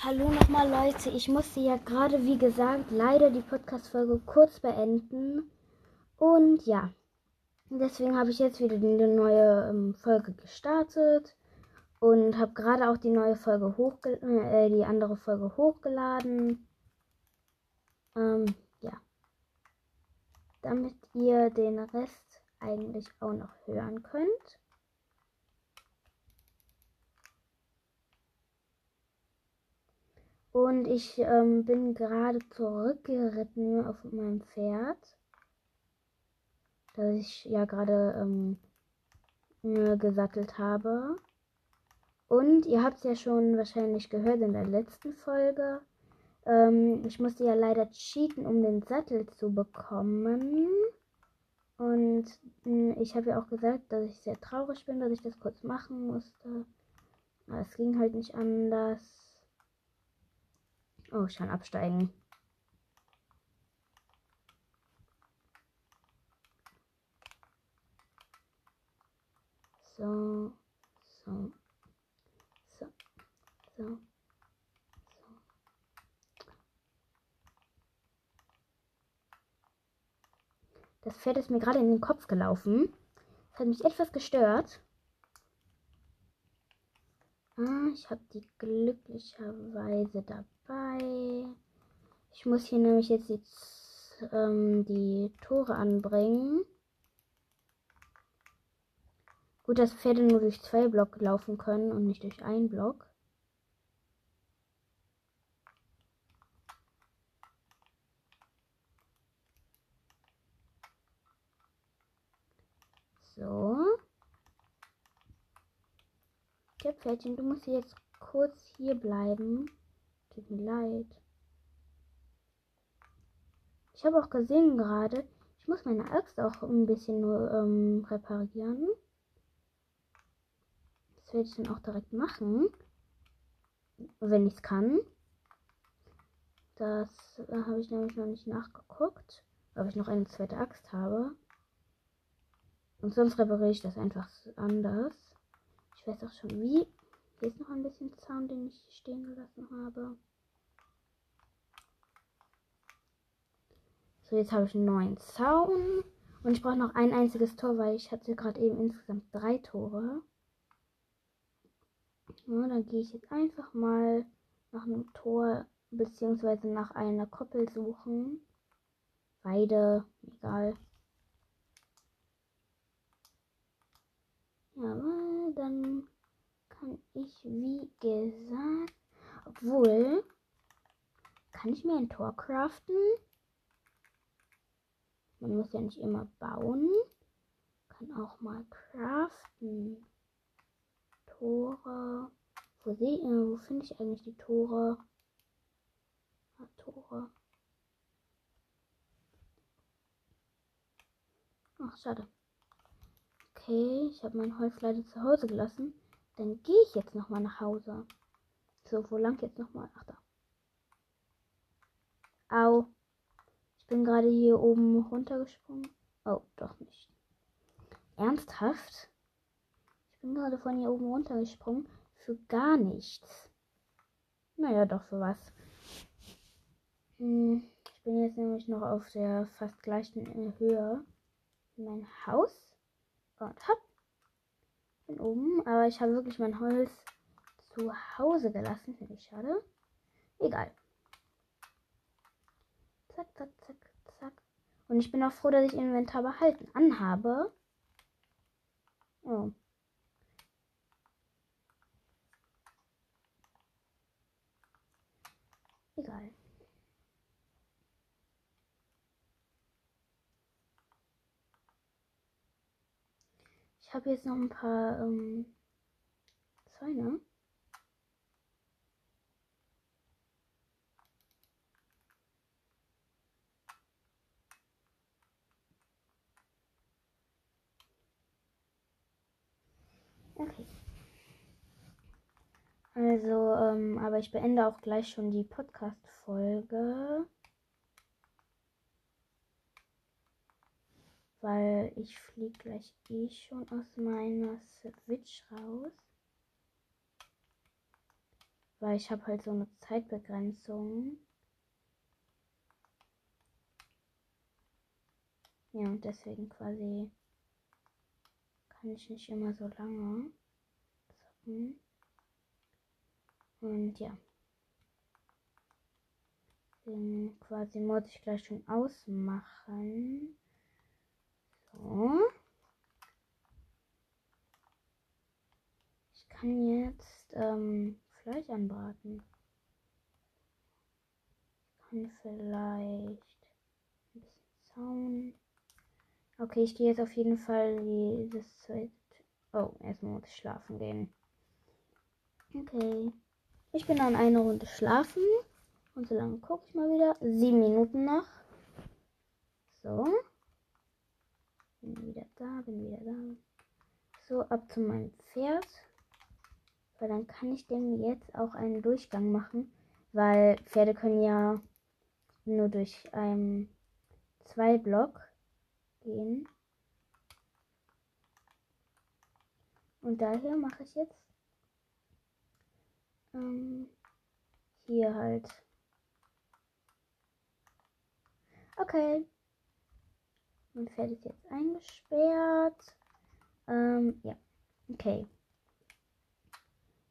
Hallo nochmal Leute, ich musste ja gerade, wie gesagt, leider die Podcast-Folge kurz beenden. Und ja, deswegen habe ich jetzt wieder eine neue ähm, Folge gestartet und habe gerade auch die neue Folge hochge äh, die andere Folge hochgeladen. Ähm, ja. Damit ihr den Rest eigentlich auch noch hören könnt. Und ich ähm, bin gerade zurückgeritten auf meinem Pferd. Das ich ja gerade ähm, gesattelt habe. Und ihr habt es ja schon wahrscheinlich gehört in der letzten Folge. Ähm, ich musste ja leider cheaten, um den Sattel zu bekommen. Und hm, ich habe ja auch gesagt, dass ich sehr traurig bin, dass ich das kurz machen musste. Aber es ging halt nicht anders. Oh, ich kann absteigen. So, so, so, so. Das Pferd ist mir gerade in den Kopf gelaufen. Das hat mich etwas gestört. Ah, ich habe die glücklicherweise dabei. Ich muss hier nämlich jetzt die, ähm, die Tore anbringen. Gut, dass Pferde nur durch zwei Block laufen können und nicht durch einen Block. So. Ja, Pferdchen, du musst jetzt kurz hier bleiben. Tut mir leid. Ich habe auch gesehen gerade, ich muss meine Axt auch ein bisschen nur ähm, reparieren. Das werde ich dann auch direkt machen. Wenn ich es kann. Das äh, habe ich nämlich noch nicht nachgeguckt. Ob ich noch eine zweite Axt habe. Und sonst repariere ich das einfach anders weiß auch schon wie. Hier ist noch ein bisschen Zaun, den ich stehen gelassen habe. So, jetzt habe ich einen neuen Zaun. Und ich brauche noch ein einziges Tor, weil ich hatte gerade eben insgesamt drei Tore. Ja, dann gehe ich jetzt einfach mal nach einem Tor beziehungsweise nach einer Koppel suchen. Beide, egal. Ja, dann kann ich, wie gesagt, obwohl, kann ich mir ein Tor craften? Man muss ja nicht immer bauen. Kann auch mal craften. Tore. Wo, äh, wo finde ich eigentlich die Tore? Ah, Tore. Ach, schade. Okay, ich habe mein Holz leider zu Hause gelassen. Dann gehe ich jetzt nochmal nach Hause. So, wo lang jetzt nochmal? Ach da. Au. Ich bin gerade hier oben runtergesprungen. Oh, doch nicht. Ernsthaft? Ich bin gerade von hier oben runtergesprungen. Für gar nichts. Naja, doch für was. Hm, ich bin jetzt nämlich noch auf der fast gleichen Höhe mein Haus und hab bin oben, aber ich habe wirklich mein Holz zu Hause gelassen. Finde ich schade. Egal. Zack, zack, zack, zack. Und ich bin auch froh, dass ich Inventar behalten anhabe. Oh. Egal. Ich habe jetzt noch ein paar ähm, Zäune. Okay. Also, ähm, aber ich beende auch gleich schon die Podcast-Folge. Weil ich fliege gleich eh schon aus meiner Switch raus. Weil ich habe halt so eine Zeitbegrenzung. Ja, und deswegen quasi kann ich nicht immer so lange zocken. Und ja. Den quasi muss ich gleich schon ausmachen. Ich kann jetzt ähm, Fleisch anbraten. Ich kann vielleicht ein bisschen Zaun. Okay, ich gehe jetzt auf jeden Fall dieses zweite. Oh, erstmal muss ich schlafen gehen. Okay. Ich bin an einer Runde schlafen. Und so lange gucke ich mal wieder. Sieben Minuten noch. So. Bin wieder da, bin wieder da. So, ab zu meinem Pferd. Weil dann kann ich dem jetzt auch einen Durchgang machen. Weil Pferde können ja nur durch einen zwei Block gehen. Und daher mache ich jetzt ähm, hier halt. Okay. Mein Pferd ist jetzt eingesperrt. Ähm, ja. Okay.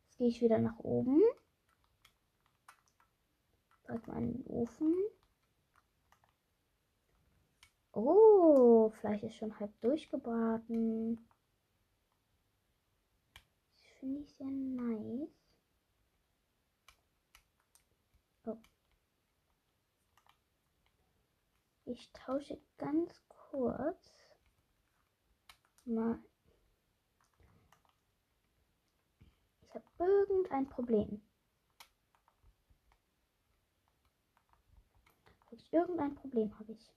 Jetzt gehe ich wieder nach oben. Direkt mal in den Ofen. Oh, Fleisch ist schon halb durchgebraten. Das finde ich sehr nice. Oh. Ich tausche ganz kurz mal. Ich habe irgendein Problem. Irgendein Problem habe ich.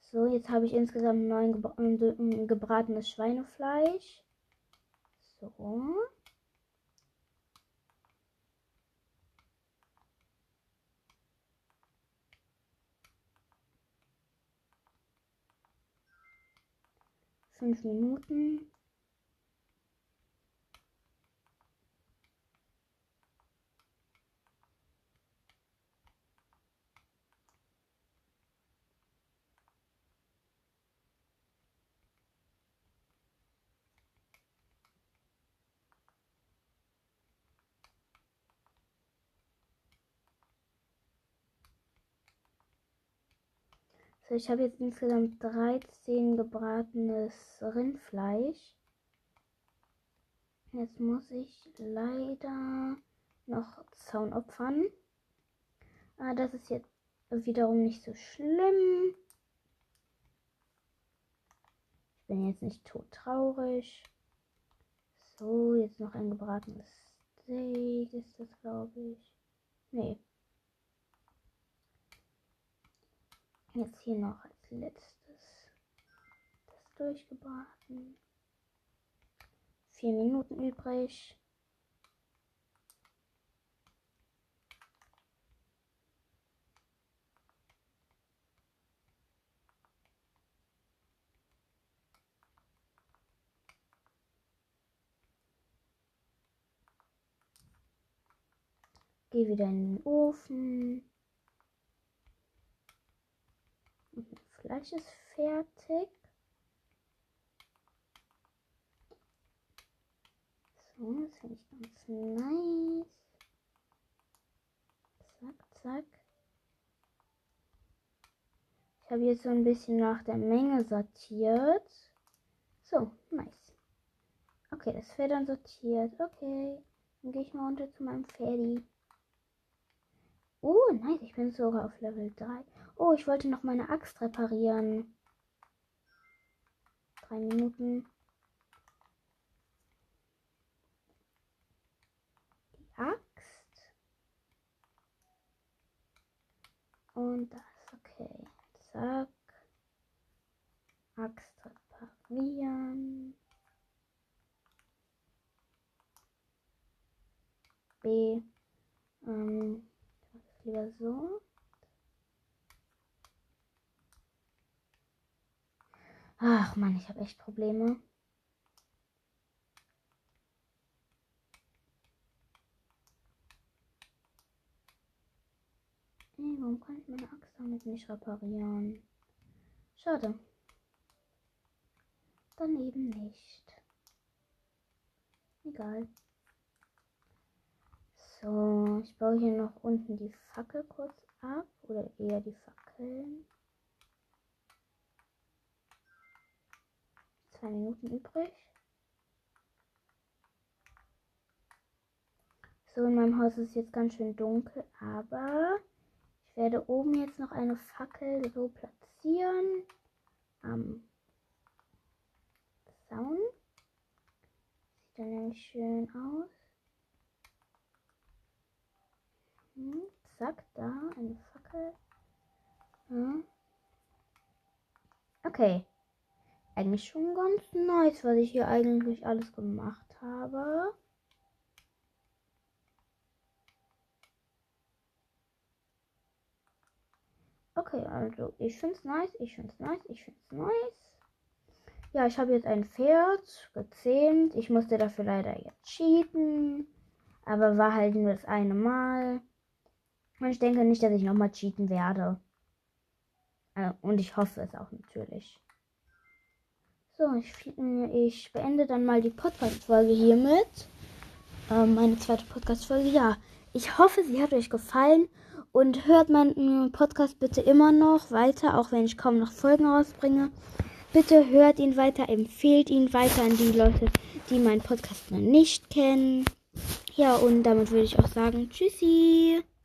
So, jetzt habe ich insgesamt neun gebra äh, gebratenes Schweinefleisch. So. Fünf Minuten. So, ich habe jetzt insgesamt 13 gebratenes Rindfleisch. Jetzt muss ich leider noch Zaun opfern. Aber das ist jetzt wiederum nicht so schlimm. Ich bin jetzt nicht tot traurig. So, jetzt noch ein gebratenes Steak ist das, glaube ich. Nee. Jetzt hier noch als letztes das durchgebraten. Vier Minuten übrig. Gehe wieder in den Ofen. Fleisch ist fertig. So, das finde ich ganz nice. Zack, zack. Ich habe jetzt so ein bisschen nach der Menge sortiert. So, nice. Okay, das Pferd dann sortiert. Okay, dann gehe ich mal runter zu meinem Pferdi. Oh, nice. Ich bin sogar auf Level 3. Oh, ich wollte noch meine Axt reparieren. Drei Minuten. Die Axt. Und das. Okay. Zack. Axt reparieren. B. Ähm, lieber so. Ach man, ich habe echt Probleme. Ey, warum kann ich meine Axt damit nicht reparieren? Schade. Dann eben nicht. Egal. So, ich baue hier noch unten die Fackel kurz ab. Oder eher die Fackeln. Zwei Minuten übrig. So, in meinem Haus ist es jetzt ganz schön dunkel, aber ich werde oben jetzt noch eine Fackel so platzieren. Am Zaun. Sieht dann nämlich schön aus. Zack, da eine Fackel. Hm. Okay. Eigentlich schon ganz nice, was ich hier eigentlich alles gemacht habe. Okay, also ich finde es nice, ich finde es nice, ich finde es nice. Ja, ich habe jetzt ein Pferd gezähmt. Ich musste dafür leider jetzt cheaten. Aber war halt nur das eine Mal. Und ich denke nicht, dass ich nochmal cheaten werde. Äh, und ich hoffe es auch natürlich. So, ich, ich beende dann mal die Podcast-Folge hiermit. Ähm, meine zweite Podcast-Folge. Ja, ich hoffe, sie hat euch gefallen. Und hört meinen Podcast bitte immer noch weiter, auch wenn ich kaum noch Folgen rausbringe. Bitte hört ihn weiter, empfehlt ihn weiter an die Leute, die meinen Podcast noch nicht kennen. Ja, und damit würde ich auch sagen, tschüssi.